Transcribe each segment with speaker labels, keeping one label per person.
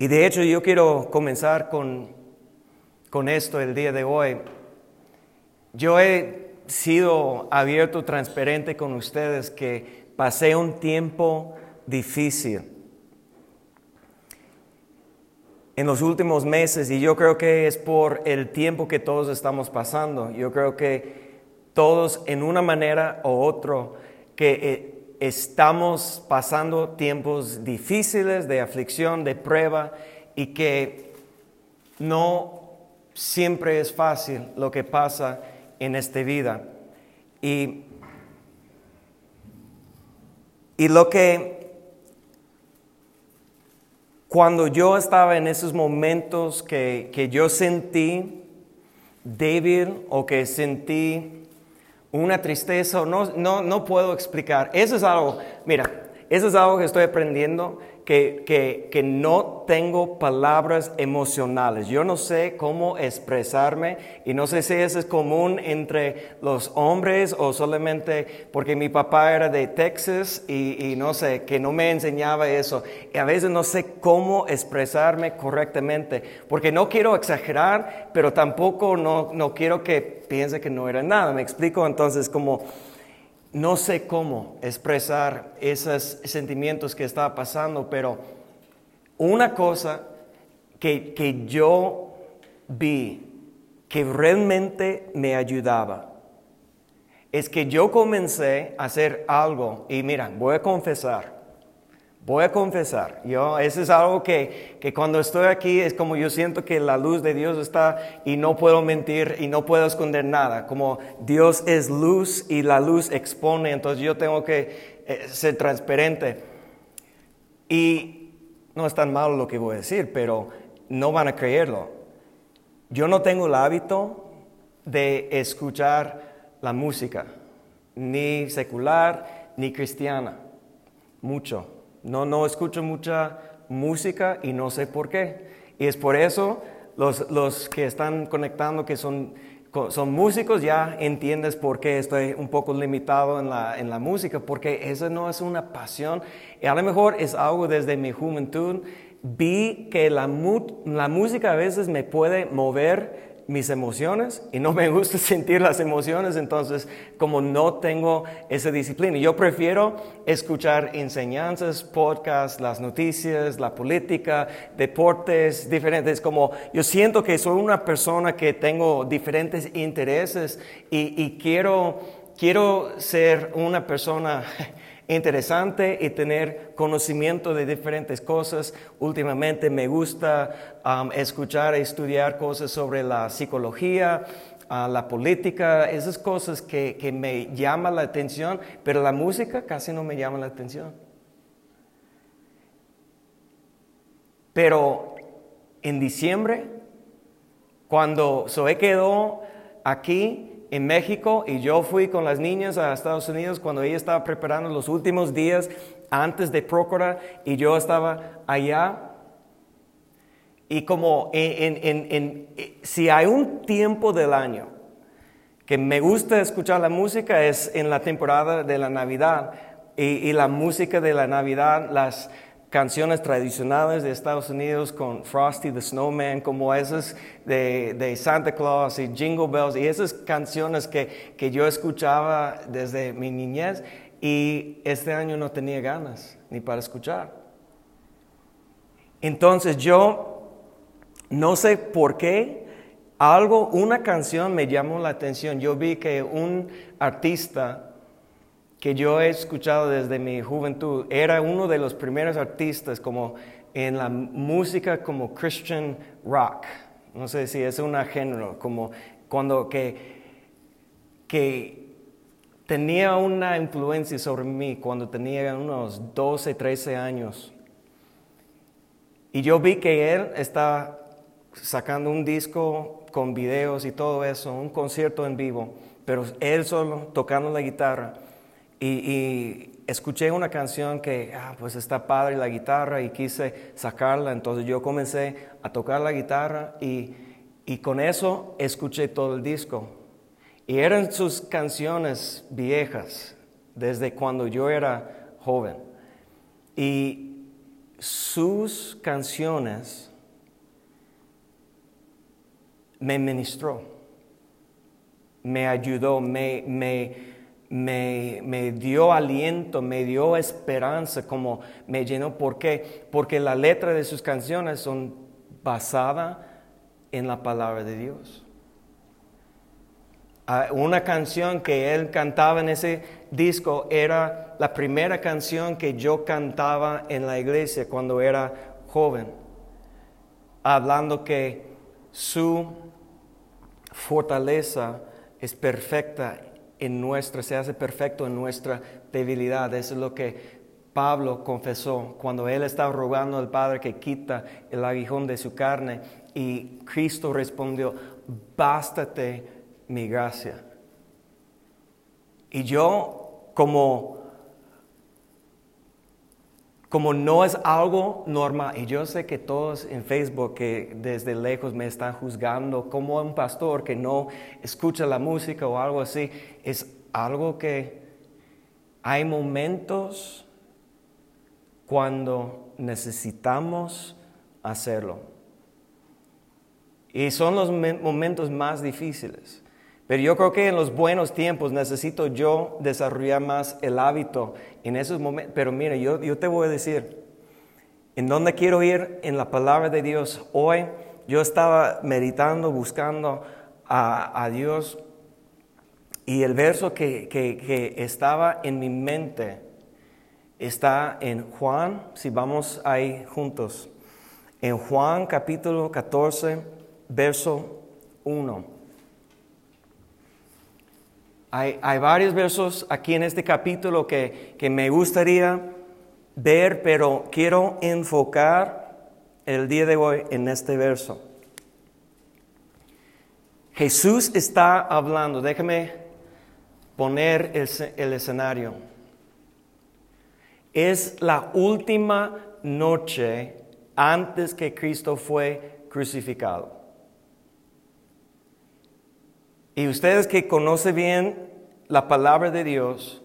Speaker 1: Y de hecho yo quiero comenzar con, con esto el día de hoy. Yo he sido abierto, transparente con ustedes que pasé un tiempo difícil en los últimos meses y yo creo que es por el tiempo que todos estamos pasando. Yo creo que todos en una manera u otra que eh, estamos pasando tiempos difíciles de aflicción, de prueba y que no siempre es fácil lo que pasa en esta vida. Y, y lo que cuando yo estaba en esos momentos que, que yo sentí débil o que sentí una tristeza, no, no, no puedo explicar. Eso es algo, mira, eso es algo que estoy aprendiendo que, no tengo palabras emocionales. Yo no sé cómo expresarme y no sé si eso es común entre los hombres o solamente porque mi papá era de Texas y, no sé, que no me enseñaba eso. Y a veces no sé cómo expresarme correctamente porque no quiero exagerar, pero tampoco no, no quiero que piense que no era nada. Me explico entonces como no sé cómo expresar esos sentimientos que estaba pasando, pero una cosa que, que yo vi que realmente me ayudaba es que yo comencé a hacer algo y mira, voy a confesar, Voy a confesar, yo, eso es algo que, que, cuando estoy aquí es como yo siento que la luz de Dios está y no puedo mentir y no puedo esconder nada, como Dios es luz y la luz expone, entonces yo tengo que eh, ser transparente. Y no es tan malo lo que voy a decir, pero no van a creerlo. Yo no tengo el hábito de escuchar la música, ni secular, ni cristiana, mucho. No, no escucho mucha música y no sé por qué. Y es por eso los, los que están conectando, que son, son músicos, ya entiendes por qué estoy un poco limitado en la, en la música, porque esa no es una pasión. Y a lo mejor es algo desde mi juventud. Vi que la, la música a veces me puede mover mis emociones y no me gusta sentir las emociones, entonces como no tengo esa disciplina, yo prefiero escuchar enseñanzas, podcasts, las noticias, la política, deportes diferentes, como yo siento que soy una persona que tengo diferentes intereses y, y quiero, quiero ser una persona interesante y tener conocimiento de diferentes cosas. Últimamente me gusta um, escuchar e estudiar cosas sobre la psicología, uh, la política, esas cosas que, que me llaman la atención, pero la música casi no me llama la atención. Pero en diciembre, cuando Zoe quedó aquí, en México y yo fui con las niñas a Estados Unidos cuando ella estaba preparando los últimos días antes de Procura y yo estaba allá. Y como en, si hay un tiempo del año que me gusta escuchar la música es en la temporada de la Navidad y, y la música de la Navidad, las canciones tradicionales de Estados Unidos con Frosty the Snowman, como esas de, Santa Claus y Jingle Bells, y esas canciones que, que yo escuchaba desde mi niñez, y este año no tenía ganas ni para escuchar. Entonces yo no sé por qué algo, una canción me llamó la atención. Yo vi que un artista que yo he escuchado desde mi juventud. Era uno de los primeros artistas como en la música como Christian rock. No sé si es un género, como cuando que, que tenía una influencia sobre mí cuando tenía unos 12, 13 años. Y yo vi que él estaba sacando un disco con videos y todo eso, un concierto en vivo, pero él solo tocando la guitarra. Y, escuché una canción que, ah, pues está padre la guitarra y quise sacarla, entonces yo comencé a tocar la guitarra y, y con eso escuché todo el disco. Y eran sus canciones viejas, desde cuando yo era joven. Y sus canciones me ministró, me ayudó, me, me, me, me, dio aliento, me dio esperanza, como me llenó. ¿Por qué? Porque la letra de sus canciones son basadas en la palabra de Dios. Ah, una canción que él cantaba en ese disco era la primera canción que yo cantaba en la iglesia cuando era joven, hablando que su fortaleza es perfecta en nuestra, se hace perfecto en nuestra debilidad. Eso es lo que Pablo confesó cuando él estaba rogando al Padre que quita el aguijón de su carne y Cristo respondió, bástate mi gracia. Y yo como como no es algo normal, y yo sé que todos en Facebook que desde lejos me están juzgando como un pastor que no escucha la música o algo así, es algo que hay momentos cuando necesitamos hacerlo. Y son los momentos más difíciles. Pero yo creo que en los buenos tiempos necesito yo desarrollar más el hábito en esos momentos. Pero mira, yo, yo te voy a decir, en dónde quiero ir en la palabra de Dios. Hoy yo estaba meditando, buscando a, Dios y el verso que, que, que, estaba en mi mente está en Juan, si vamos ahí juntos, en Juan capítulo 14, verso 1. Hay, varios versos aquí en este capítulo que, que me gustaría ver, pero quiero enfocar el día de hoy en este verso. Jesús está hablando, déjame poner el, el, escenario. Es la última noche antes que Cristo fue crucificado. Y ustedes que conocen bien la palabra de Dios,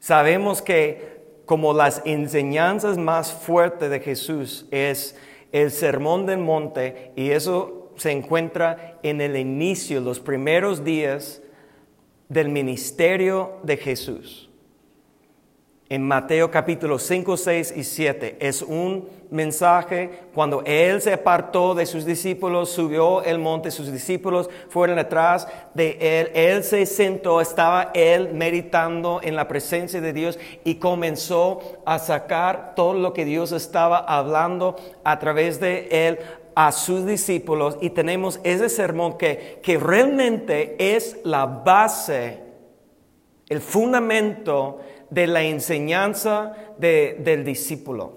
Speaker 1: sabemos que como las enseñanzas más fuertes de Jesús es el sermón del monte y eso se encuentra en el inicio, los primeros días del ministerio de Jesús en Mateo capítulo 5, 6 y 7. Es un mensaje cuando Él se apartó de sus discípulos, subió el monte, sus discípulos fueron atrás de Él, Él se sentó, estaba Él meditando en la presencia de Dios y comenzó a sacar todo lo que Dios estaba hablando a través de Él a sus discípulos y tenemos ese sermón que, que realmente es la base, el fundamento de la enseñanza del discípulo.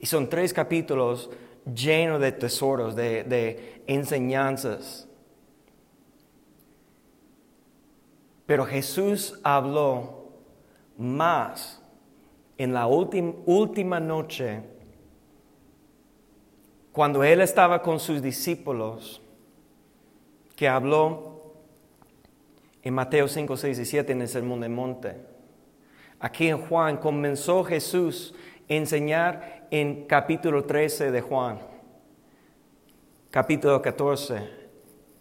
Speaker 1: Y son tres capítulos llenos de tesoros, de, enseñanzas. Pero Jesús habló más en la última noche, cuando Él estaba con sus discípulos, que habló en Mateo 5, 6 y 7 en el Sermón del Monte. Aquí en Juan comenzó Jesús a enseñar en capítulo 13 de Juan, capítulo 14,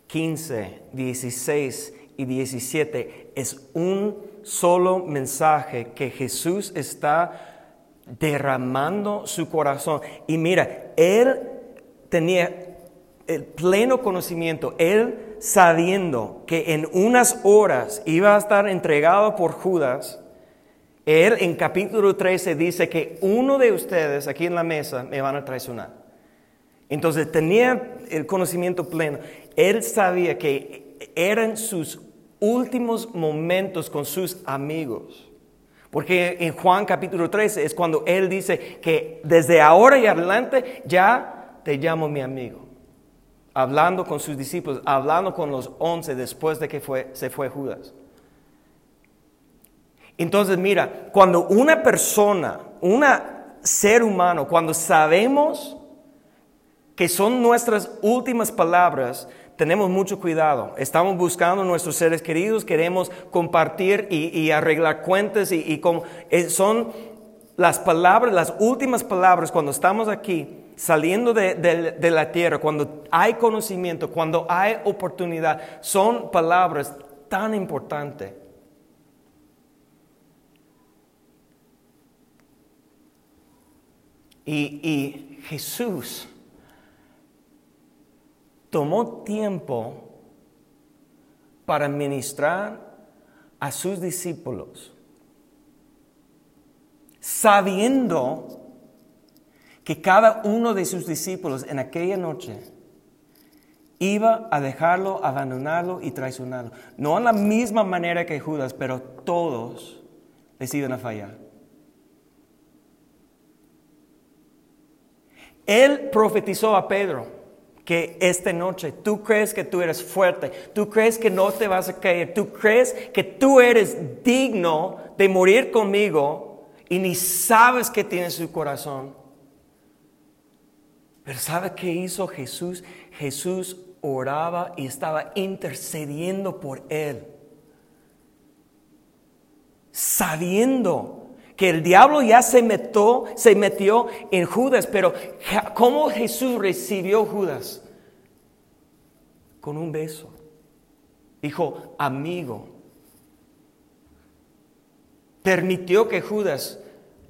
Speaker 1: 15, 16 y 17. Es un solo mensaje que Jesús está derramando su corazón. Y mira, Él tenía el pleno conocimiento, Él sabiendo que en unas horas iba a estar entregado por Judas, él en capítulo 13 dice que uno de ustedes aquí en la mesa me van a traicionar. Entonces tenía el conocimiento pleno. Él sabía que eran sus últimos momentos con sus amigos. Porque en Juan capítulo 13 es cuando él dice que desde ahora y adelante ya te llamo mi amigo hablando con sus discípulos, hablando con los once después de que se fue Judas. Entonces, mira, cuando una persona, un ser humano, cuando sabemos que son nuestras últimas palabras, tenemos mucho cuidado. Estamos buscando a nuestros seres queridos, queremos compartir y, arreglar cuentas y, eh, son las palabras, las últimas palabras cuando estamos aquí saliendo de, de, la tierra, cuando hay conocimiento, cuando hay oportunidad, son palabras tan importantes. Y, y Jesús tomó tiempo para ministrar a sus discípulos, sabiendo que cada uno de sus discípulos en aquella noche iba a dejarlo, abandonarlo y traicionarlo. No en la misma manera que Judas, pero todos les iban a fallar. Él profetizó a Pedro que esta noche tú crees que tú eres fuerte, tú crees que no te vas a caer, tú crees que tú eres digno de morir conmigo y ni sabes que tiene su corazón. Pero ¿sabe qué hizo Jesús? Jesús oraba y estaba intercediendo por él. Sabiendo que el diablo ya se metió, se metió en Judas, pero ¿cómo Jesús recibió Judas? Con un beso. Dijo, amigo. Permitió que Judas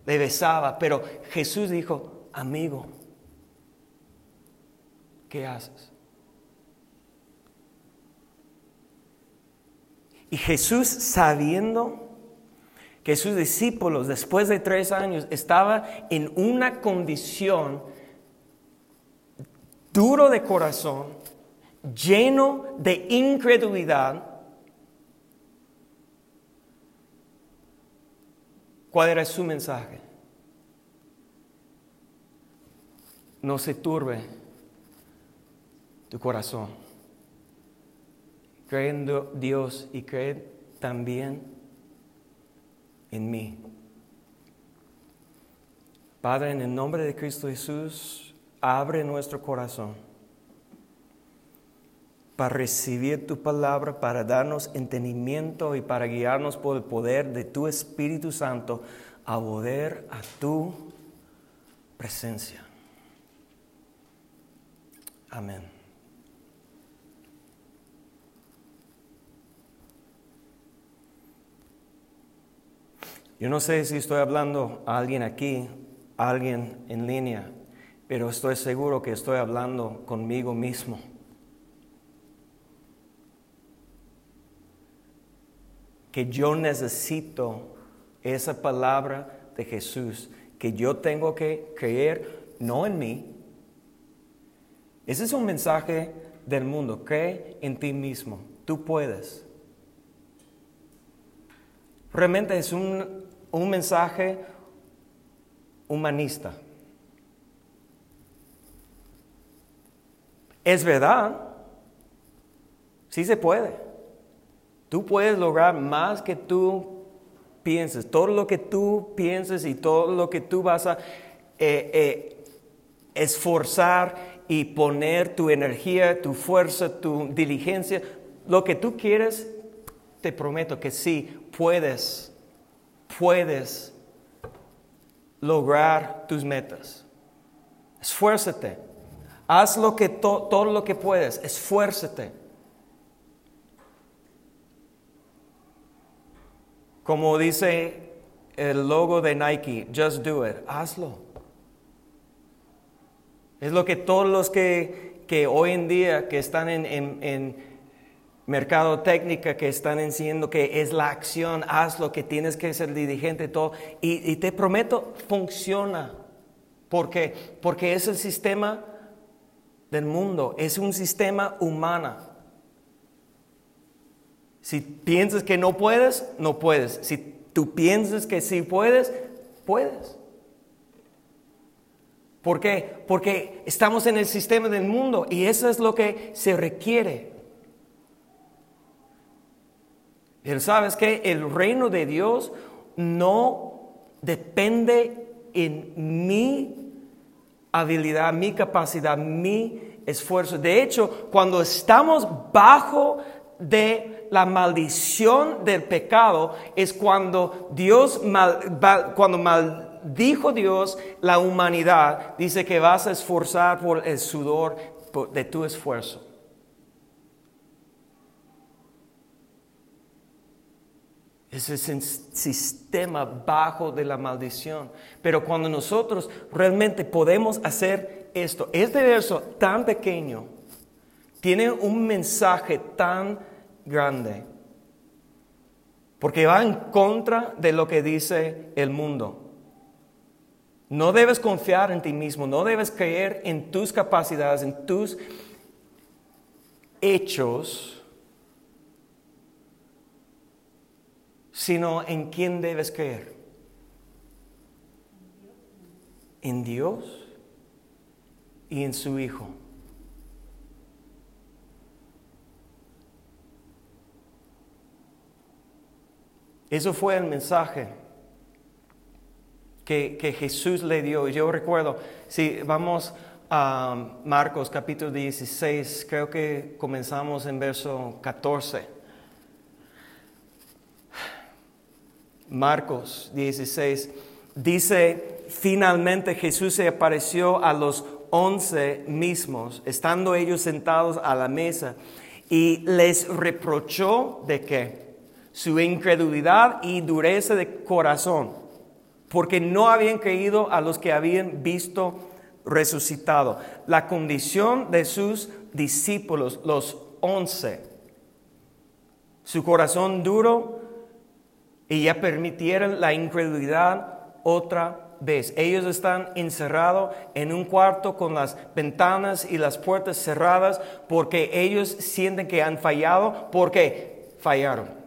Speaker 1: le besaba, pero Jesús dijo, amigo. ¿Qué haces? Y Jesús sabiendo que sus discípulos después de tres años estaban en una condición duro de corazón, lleno de incredulidad, ¿cuál era su mensaje? No se turbe tu corazón. Cree en Dios y cree también en mí. Padre, en el nombre de Cristo Jesús, abre nuestro corazón para recibir tu palabra, para darnos entendimiento y para guiarnos por el poder de tu Espíritu Santo a poder a tu presencia. Amén. Yo no sé si estoy hablando a alguien aquí, a alguien en línea, pero estoy seguro que estoy hablando conmigo mismo. Que yo necesito esa palabra de Jesús, que yo tengo que creer no en mí. Ese es un mensaje del mundo, cree en ti mismo, tú puedes. Realmente es un un mensaje humanista. Es verdad, sí se puede. Tú puedes lograr más que tú pienses. Todo lo que tú pienses y todo lo que tú vas a eh, eh, esforzar y poner tu energía, tu fuerza, tu diligencia, lo que tú quieres, te prometo que sí puedes puedes lograr tus metas. Esfuérzate. Haz lo que todo lo que puedes. Esfuérzate. Como dice el logo de Nike, just do it. Hazlo. Es lo que todos los que, que hoy en día que están en, en mercado técnica que están enseñando que es la acción, haz lo que tienes que ser dirigente, todo. Y, te prometo, funciona. ¿Por qué? Porque es el sistema del mundo, es un sistema humano. Si piensas que no puedes, no puedes. Si tú piensas que sí puedes, puedes. ¿Por qué? Porque estamos en el sistema del mundo y eso es lo que se requiere. Pero sabes que el reino de Dios no depende en mi habilidad, mi capacidad, mi esfuerzo. De hecho, cuando estamos bajo de la maldición del pecado, es cuando Dios, cuando maldijo Dios la humanidad, dice que vas a esforzar por el sudor de tu esfuerzo. Es el sistema bajo de la maldición. Pero cuando nosotros realmente podemos hacer esto, este verso tan pequeño tiene un mensaje tan grande. Porque va en contra de lo que dice el mundo. No debes confiar en ti mismo, no debes creer en tus capacidades, en tus hechos sino en quién debes creer. En Dios y en su Hijo. Eso fue el mensaje que, que, Jesús le dio. Yo recuerdo, si vamos a Marcos capítulo 16, creo que comenzamos en verso 14. Marcos 16, dice, finalmente Jesús se apareció a los once mismos, estando ellos sentados a la mesa, y les reprochó de qué? Su incredulidad y dureza de corazón, porque no habían creído a los que habían visto resucitado. La condición de sus discípulos, los once, su corazón duro, y ya permitieron la incredulidad otra vez. Ellos están encerrados en un cuarto con las ventanas y las puertas cerradas porque ellos sienten que han fallado porque fallaron.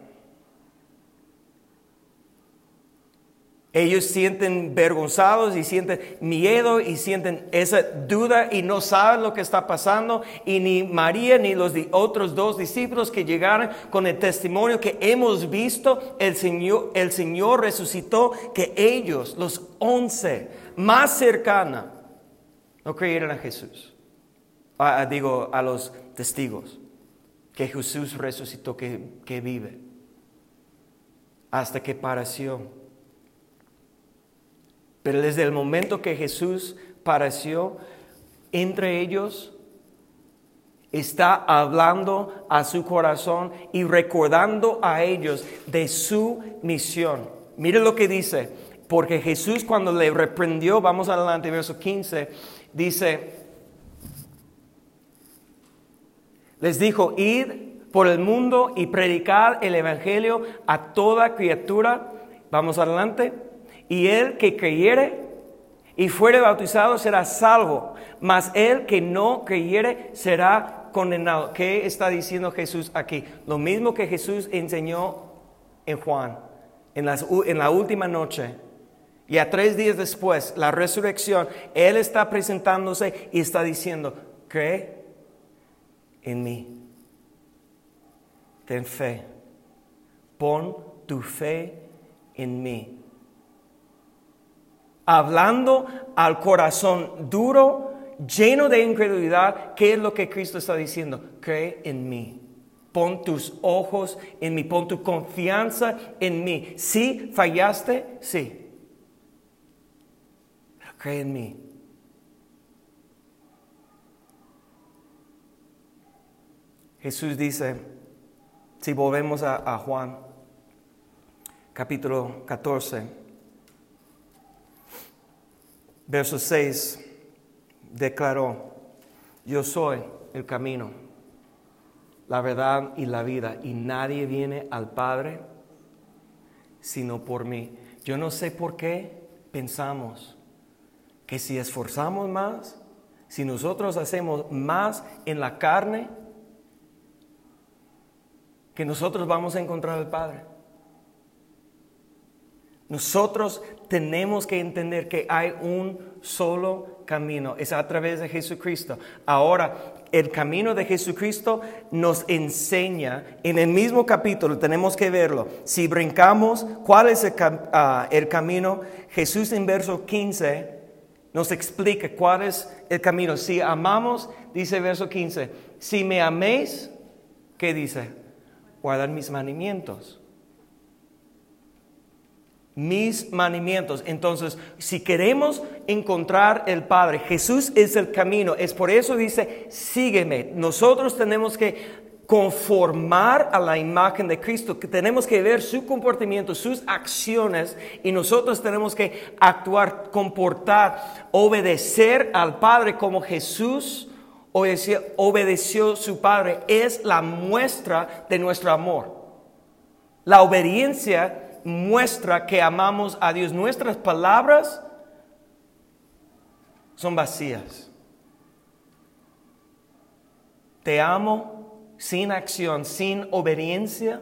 Speaker 1: Ellos sienten vergonzados y sienten miedo y sienten esa duda y no saben lo que está pasando. Y ni María ni los otros dos discípulos que llegaron con el testimonio que hemos visto, el Señor, el Señor resucitó, que ellos, los once más cercanos, no creyeron a Jesús. digo, a los testigos, que Jesús resucitó, que, que vive, hasta que pareció pero desde el momento que Jesús pareció entre ellos, está hablando a su corazón y recordando a ellos de su misión. Mire lo que dice, porque Jesús cuando le reprendió, vamos adelante, verso 15, dice, les dijo, id por el mundo y predicar el Evangelio a toda criatura. Vamos adelante y el que creyere y fuere bautizado será salvo, mas el que no creyere será condenado. ¿Qué está diciendo Jesús aquí? Lo mismo que Jesús enseñó en Juan, en, en la última noche. Y a tres días después, la resurrección, Él está presentándose y está diciendo, cree en mí. Ten fe. Pon tu fe en mí hablando al corazón duro, lleno de incredulidad, ¿qué es lo que Cristo está diciendo? Cree en mí. Pon tus ojos en mí, pon tu confianza en mí. Si fallaste, sí. Pero cree en mí. Jesús dice, si volvemos a, Juan, capítulo 14, Verso 6 declaró, yo soy el camino, la verdad y la vida, y nadie viene al Padre sino por mí. Yo no sé por qué pensamos que si esforzamos más, si nosotros hacemos más en la carne, que nosotros vamos a encontrar al Padre. Nosotros tenemos que entender que hay un solo camino, es a través de Jesucristo. Ahora, el camino de Jesucristo nos enseña, en el mismo capítulo tenemos que verlo, si brincamos, ¿cuál es el, ah, camino? Jesús en verso 15 nos explica cuál es el camino. Si amamos, dice verso 15, si me améis, ¿qué dice? Guardar mis mandamientos. Mis mandamientos. Entonces, si queremos encontrar el Padre, Jesús es el camino. Es por eso dice, sígueme. Nosotros tenemos que conformar a la imagen de Cristo, que tenemos que ver su comportamiento, sus acciones, y nosotros tenemos que actuar, comportar, obedecer al Padre como Jesús obedeció su Padre. Es la muestra de nuestro amor. La obediencia muestra que amamos a Dios. Nuestras palabras son vacías. Te amo sin acción, sin obediencia,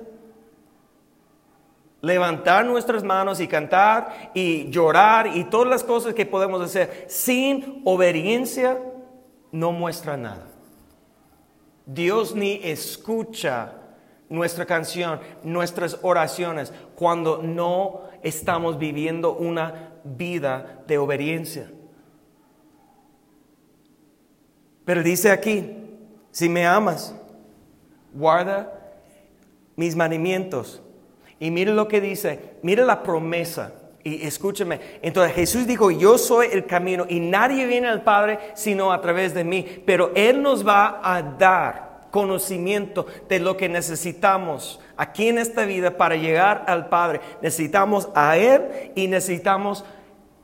Speaker 1: levantar nuestras manos y cantar y llorar y todas las cosas que podemos hacer sin obediencia no muestra nada. Dios ni escucha nuestra canción, nuestras oraciones, cuando no estamos viviendo una vida de obediencia. Pero dice aquí, si me amas, guarda mis mandamientos. Y mire lo que dice, mire la promesa. Y escúcheme, entonces Jesús dijo, yo soy el camino y nadie viene al Padre sino a través de mí. Pero Él nos va a dar conocimiento de lo que necesitamos aquí en esta vida para llegar al Padre. Necesitamos a Él y necesitamos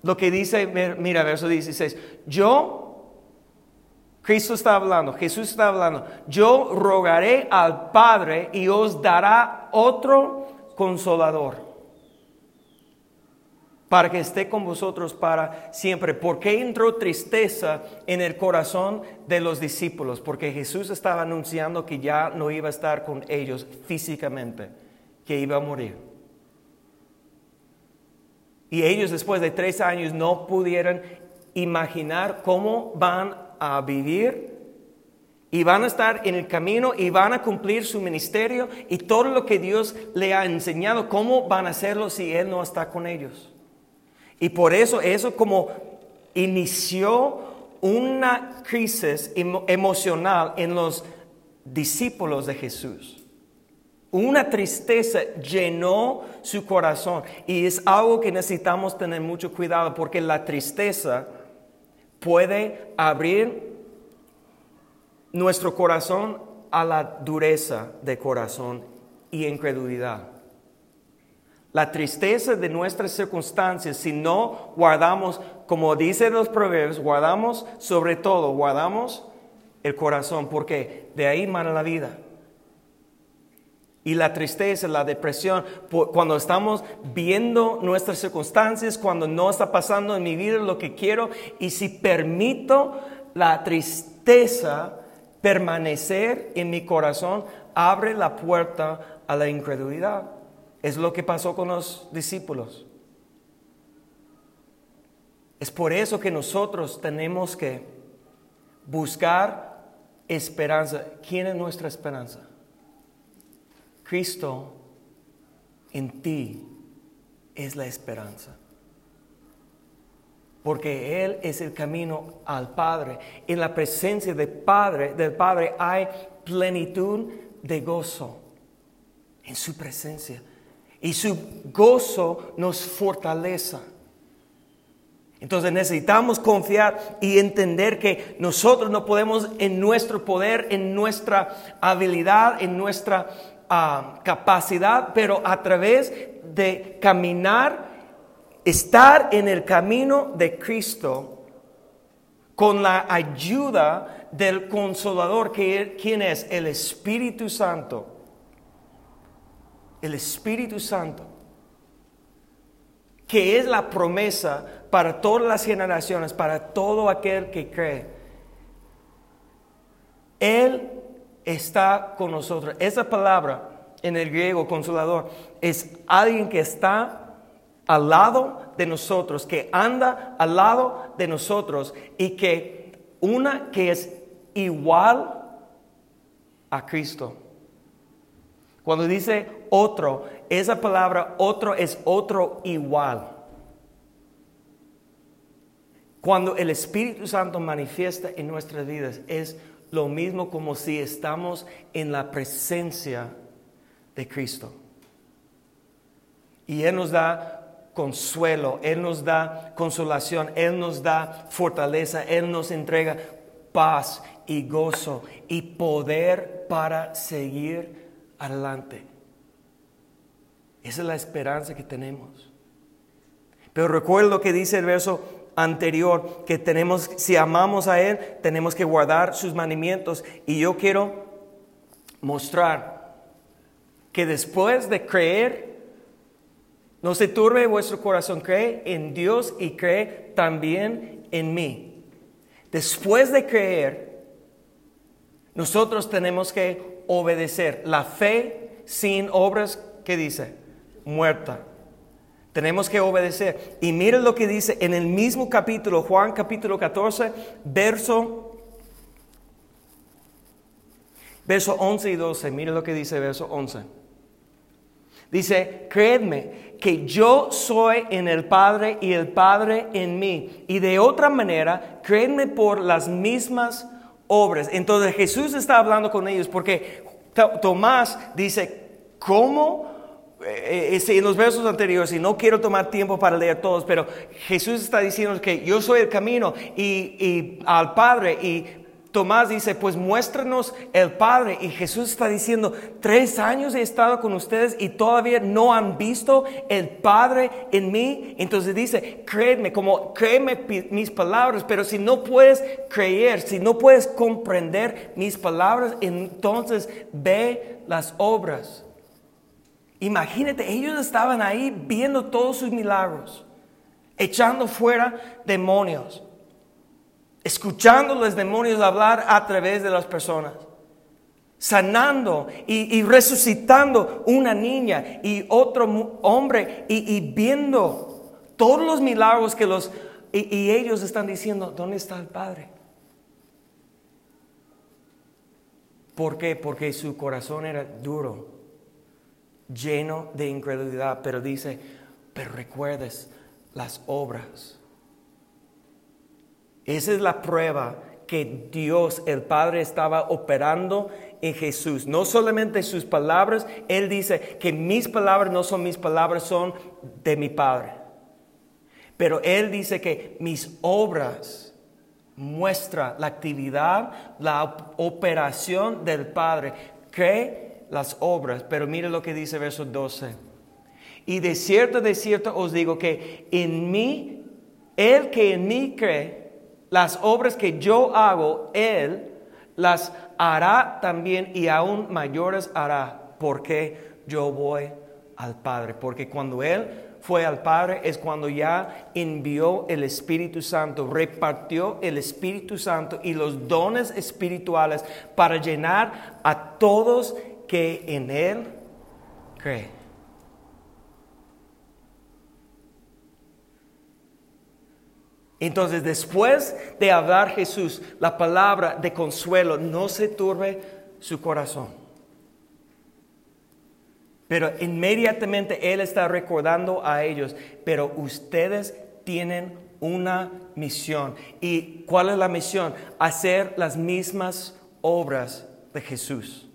Speaker 1: lo que dice, mira, verso 16, yo Cristo está hablando, Jesús está hablando. Yo rogaré al Padre y os dará otro consolador para que esté con vosotros para siempre. ¿Por qué entró tristeza en el corazón de los discípulos? Porque Jesús estaba anunciando que ya no iba a estar con ellos físicamente, que iba a morir. Y ellos después de tres años no pudieron imaginar cómo van a vivir y van a estar en el camino y van a cumplir su ministerio y todo lo que Dios le ha enseñado, ¿cómo van a hacerlo si Él no está con ellos? Y por eso eso como inició una crisis emocional en los discípulos de Jesús. Una tristeza llenó su corazón y es algo que necesitamos tener mucho cuidado porque la tristeza puede abrir nuestro corazón a la dureza de corazón y incredulidad. La tristeza de nuestras circunstancias, si no guardamos, como dicen los proverbios, guardamos sobre todo, guardamos el corazón, porque de ahí mana la vida. Y la tristeza, la depresión, cuando estamos viendo nuestras circunstancias, cuando no está pasando en mi vida lo que quiero, y si permito la tristeza permanecer en mi corazón, abre la puerta a la incredulidad. Es lo que pasó con los discípulos. Es por eso que nosotros tenemos que buscar esperanza. ¿Quién es nuestra esperanza? Cristo en ti es la esperanza. Porque Él es el camino al Padre. En la presencia del Padre, del Padre hay plenitud de gozo. En su presencia. Y su gozo nos fortaleza. Entonces necesitamos confiar y entender que nosotros no podemos en nuestro poder, en nuestra habilidad, en nuestra capacidad, pero a través de caminar, estar en el camino de Cristo con la ayuda del consolador, que ¿quién es? El Espíritu Santo. El Espíritu Santo, que es la promesa para todas las generaciones, para todo aquel que cree. Él está con nosotros. Esa palabra en el griego, consolador, es alguien que está al lado de nosotros, que anda al lado de nosotros y que una que es igual a Cristo. Cuando dice otro, esa palabra otro es otro igual. Cuando el Espíritu Santo manifiesta en nuestras vidas es lo mismo como si estamos en la presencia de Cristo. Y Él nos da consuelo, Él nos da consolación, Él nos da fortaleza, Él nos entrega paz y gozo y poder para seguir adelante. Esa es la esperanza que tenemos. Pero recuerdo que dice el verso anterior, que tenemos, si amamos a Él, tenemos que guardar sus mandamientos. Y yo quiero mostrar que después de creer, no se turbe vuestro corazón, cree en Dios y cree también en mí. Después de creer, nosotros tenemos que obedecer. La fe sin obras, ¿qué dice? Muerta. Tenemos que obedecer. Y miren lo que dice en el mismo capítulo, Juan capítulo 14, verso, verso 11 y 12. Miren lo que dice verso 11. Dice, creedme que yo soy en el Padre y el Padre en mí. Y de otra manera, creedme por las mismas Entonces Jesús está hablando con ellos porque Tomás dice, ¿cómo? Eh, eh, en los versos anteriores, y no quiero tomar tiempo para leer todos, pero Jesús está diciendo que yo soy el camino y, y al Padre y Tomás dice, pues muéstranos el Padre. Y Jesús está diciendo, tres años he estado con ustedes y todavía no han visto el Padre en mí. Entonces dice, créeme, como créeme mis palabras, pero si no puedes creer, si no puedes comprender mis palabras, entonces ve las obras. Imagínate, ellos estaban ahí viendo todos sus milagros, echando fuera demonios escuchando los demonios hablar a través de las personas, sanando y, resucitando una niña y otro hombre y, viendo todos los milagros que los... y ellos están diciendo, ¿dónde está el Padre? ¿Por qué? Porque su corazón era duro, lleno de incredulidad, pero dice, pero recuerdes las obras esa es la prueba que Dios, el Padre, estaba operando en Jesús. No solamente sus palabras, Él dice que mis palabras no son mis palabras, son de mi Padre. Pero Él dice que mis obras muestra la actividad, la operación del Padre. Cree las obras, pero mire lo que dice verso 12. Y de cierto, de cierto os digo que en mí, el que en mí cree, las obras que yo hago, Él las hará también y aún mayores hará, porque yo voy al Padre. Porque cuando Él fue al Padre es cuando ya envió el Espíritu Santo, repartió el Espíritu Santo y los dones espirituales para llenar a todos que en Él creen. Entonces, después de hablar Jesús la palabra de consuelo, no se turbe su corazón. Pero inmediatamente Él está recordando a ellos, pero ustedes tienen una misión. ¿Y cuál es la misión? Hacer las mismas obras de Jesús.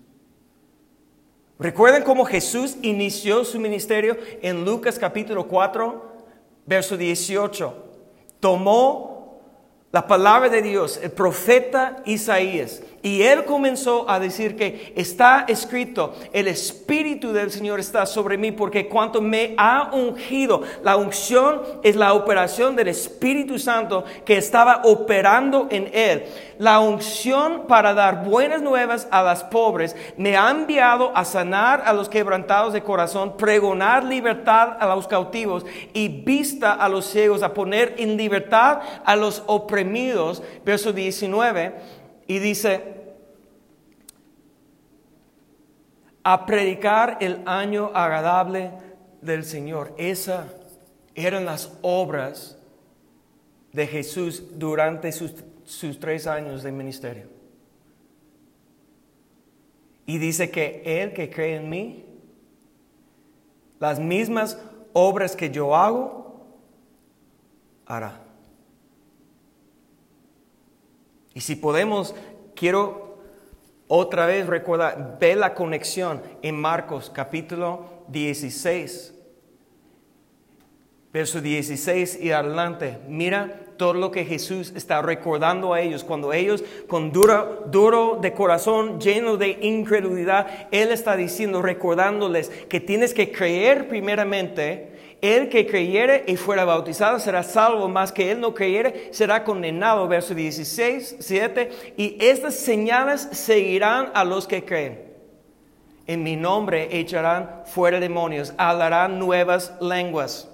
Speaker 1: ¿Recuerden cómo Jesús inició su ministerio en Lucas capítulo 4, verso 18? Tomó la palabra de Dios, el profeta Isaías, y él comenzó a decir que está escrito, el Espíritu del Señor está sobre mí porque cuanto me ha ungido, la unción es la operación del Espíritu Santo que estaba operando en él. La unción para dar buenas nuevas a las pobres me ha enviado a sanar a los quebrantados de corazón, pregonar libertad a los cautivos y vista a los ciegos, a poner en libertad a los oprimidos. Verso 19 y dice, a predicar el año agradable del Señor. Esas eran las obras de Jesús durante sus, sus tres años de ministerio. Y dice que Él que cree en mí, las mismas obras que yo hago, hará. Y si podemos, quiero otra vez recordar, ve la conexión en Marcos capítulo 16, verso 16 y adelante. Mira todo lo que Jesús está recordando a ellos. Cuando ellos, con duro, duro de corazón, lleno de incredulidad, Él está diciendo, recordándoles que tienes que creer primeramente. El que creyere y fuera bautizado será salvo, más que él no creyere será condenado. Verso 16, 7. Y estas señales seguirán a los que creen. En mi nombre echarán fuera demonios, hablarán nuevas lenguas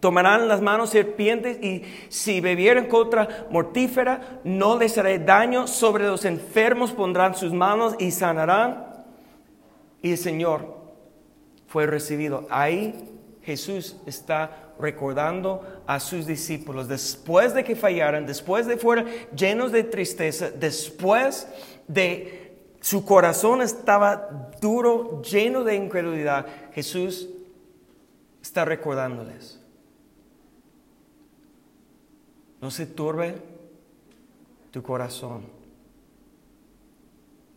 Speaker 1: Tomarán las manos serpientes y si bebieren contra mortífera, no les haré daño. Sobre los enfermos pondrán sus manos y sanarán. Y el Señor fue recibido. Ahí Jesús está recordando a sus discípulos, después de que fallaran, después de fueran llenos de tristeza, después de su corazón estaba duro, lleno de incredulidad, Jesús está recordándoles. No se turbe tu corazón.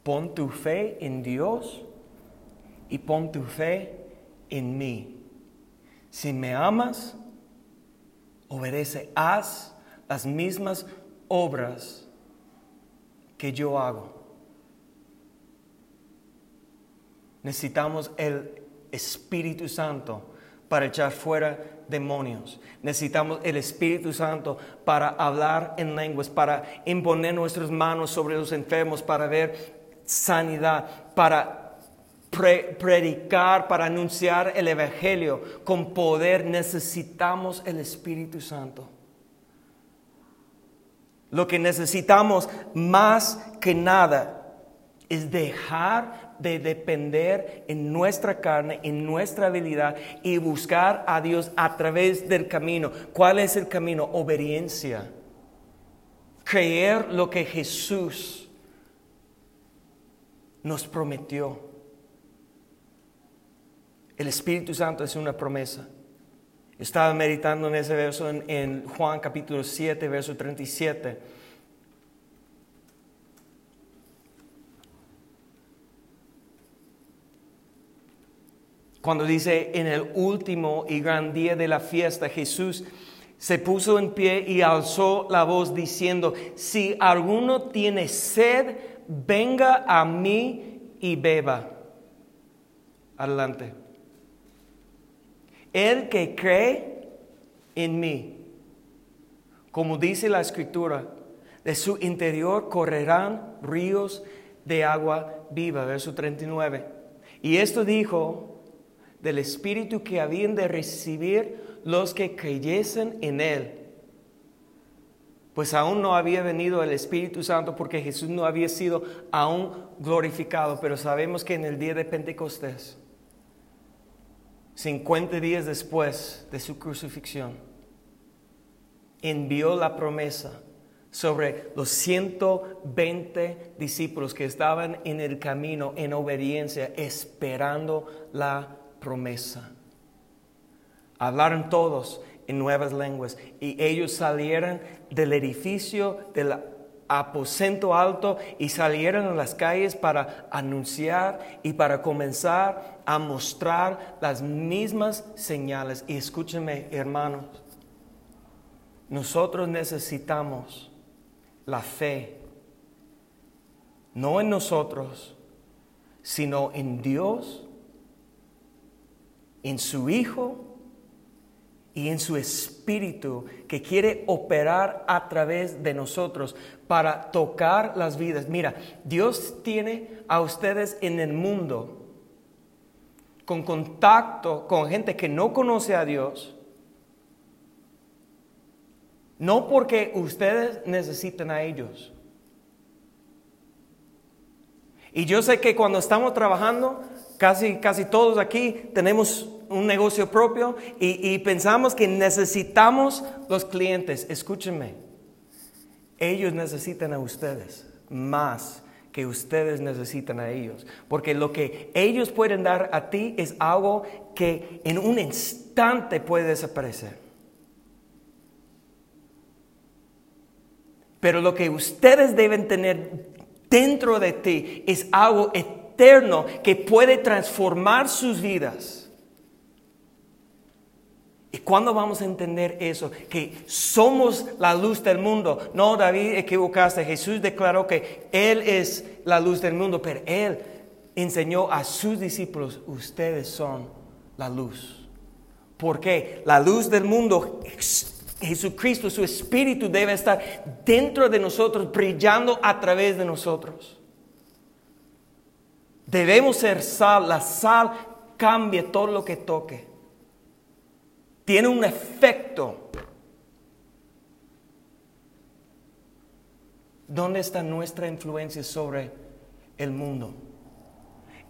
Speaker 1: Pon tu fe en Dios y pon tu fe en mí. Si me amas, obedece, haz las mismas obras que yo hago. Necesitamos el Espíritu Santo para echar fuera demonios. Necesitamos el Espíritu Santo para hablar en lenguas, para imponer nuestras manos sobre los enfermos, para ver sanidad, para predicar, para anunciar el Evangelio con poder. Necesitamos el Espíritu Santo. Lo que necesitamos más que nada es dejar de depender en nuestra carne, en nuestra habilidad y buscar a Dios a través del camino. ¿Cuál es el camino? Obediencia. Creer lo que Jesús nos prometió. El Espíritu Santo es una promesa. Estaba meditando en ese verso en, Juan capítulo 7, verso 37 Cuando dice en el último y gran día de la fiesta, Jesús se puso en pie y alzó la voz diciendo, si alguno tiene sed, venga a mí y beba. Adelante. El que cree en mí, como dice la escritura, de su interior correrán ríos de agua viva. Verso 39. Y esto dijo del Espíritu que habían de recibir los que creyesen en Él. Pues aún no había venido el Espíritu Santo porque Jesús no había sido aún glorificado, pero sabemos que en el día de Pentecostés, 50 días después de su crucifixión, envió la promesa sobre los 120 discípulos que estaban en el camino en obediencia, esperando la promesa. Hablaron todos en nuevas lenguas y ellos salieron del edificio del aposento alto y salieron a las calles para anunciar y para comenzar a mostrar las mismas señales. Y escúchenme, hermanos, nosotros necesitamos la fe, no en nosotros, sino en Dios en su Hijo y en su Espíritu que quiere operar a través de nosotros para tocar las vidas. Mira, Dios tiene a ustedes en el mundo con contacto con gente que no conoce a Dios, no porque ustedes necesiten a ellos. Y yo sé que cuando estamos trabajando, Casi, casi todos aquí tenemos un negocio propio y, pensamos que necesitamos los clientes. Escúchenme, ellos necesitan a ustedes más que ustedes necesitan a ellos. Porque lo que ellos pueden dar a ti es algo que en un instante puede desaparecer. Pero lo que ustedes deben tener dentro de ti es algo eterno que puede transformar sus vidas. ¿Y cuándo vamos a entender eso? Que somos la luz del mundo. No, David, equivocaste. Jesús declaró que Él es la luz del mundo, pero Él enseñó a sus discípulos, ustedes son la luz. ¿Por qué? La luz del mundo, Jesucristo, su espíritu debe estar dentro de nosotros, brillando a través de nosotros. Debemos ser sal. La sal cambia todo lo que toque tiene un efecto. ¿Dónde está nuestra influencia sobre el mundo?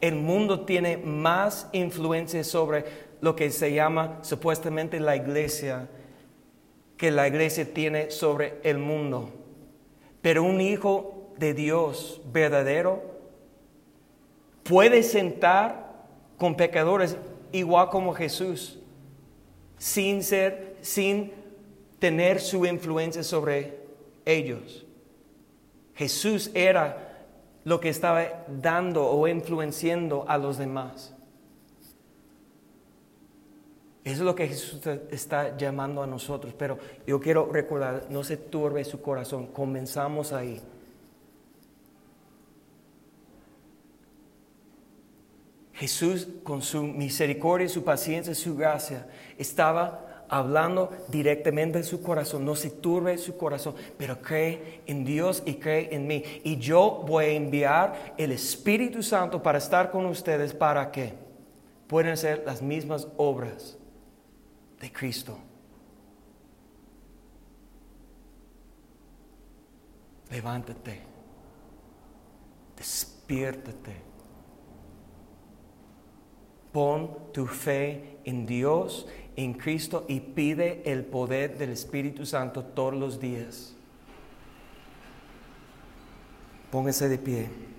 Speaker 1: El mundo tiene más influencia sobre lo que se llama supuestamente la iglesia que la iglesia tiene sobre el mundo. Pero un hijo de Dios verdadero puede sentar con pecadores igual como Jesús sin ser, sin tener su influencia sobre ellos. Jesús era lo que estaba dando o influenciando a los demás. Eso es lo que Jesús está llamando a nosotros. Pero yo quiero recordar, no se turbe su corazón. Comenzamos ahí. Jesús, con su misericordia, su paciencia, su gracia, estaba hablando directamente en su corazón. No se turbe su corazón, pero cree en Dios y cree en mí. Y yo voy a enviar el Espíritu Santo para estar con ustedes para que puedan hacer las mismas obras de Cristo. Levántate, despiértate Pon tu fe en Dios, en Cristo y pide el poder del Espíritu Santo todos los días. Póngase de pie.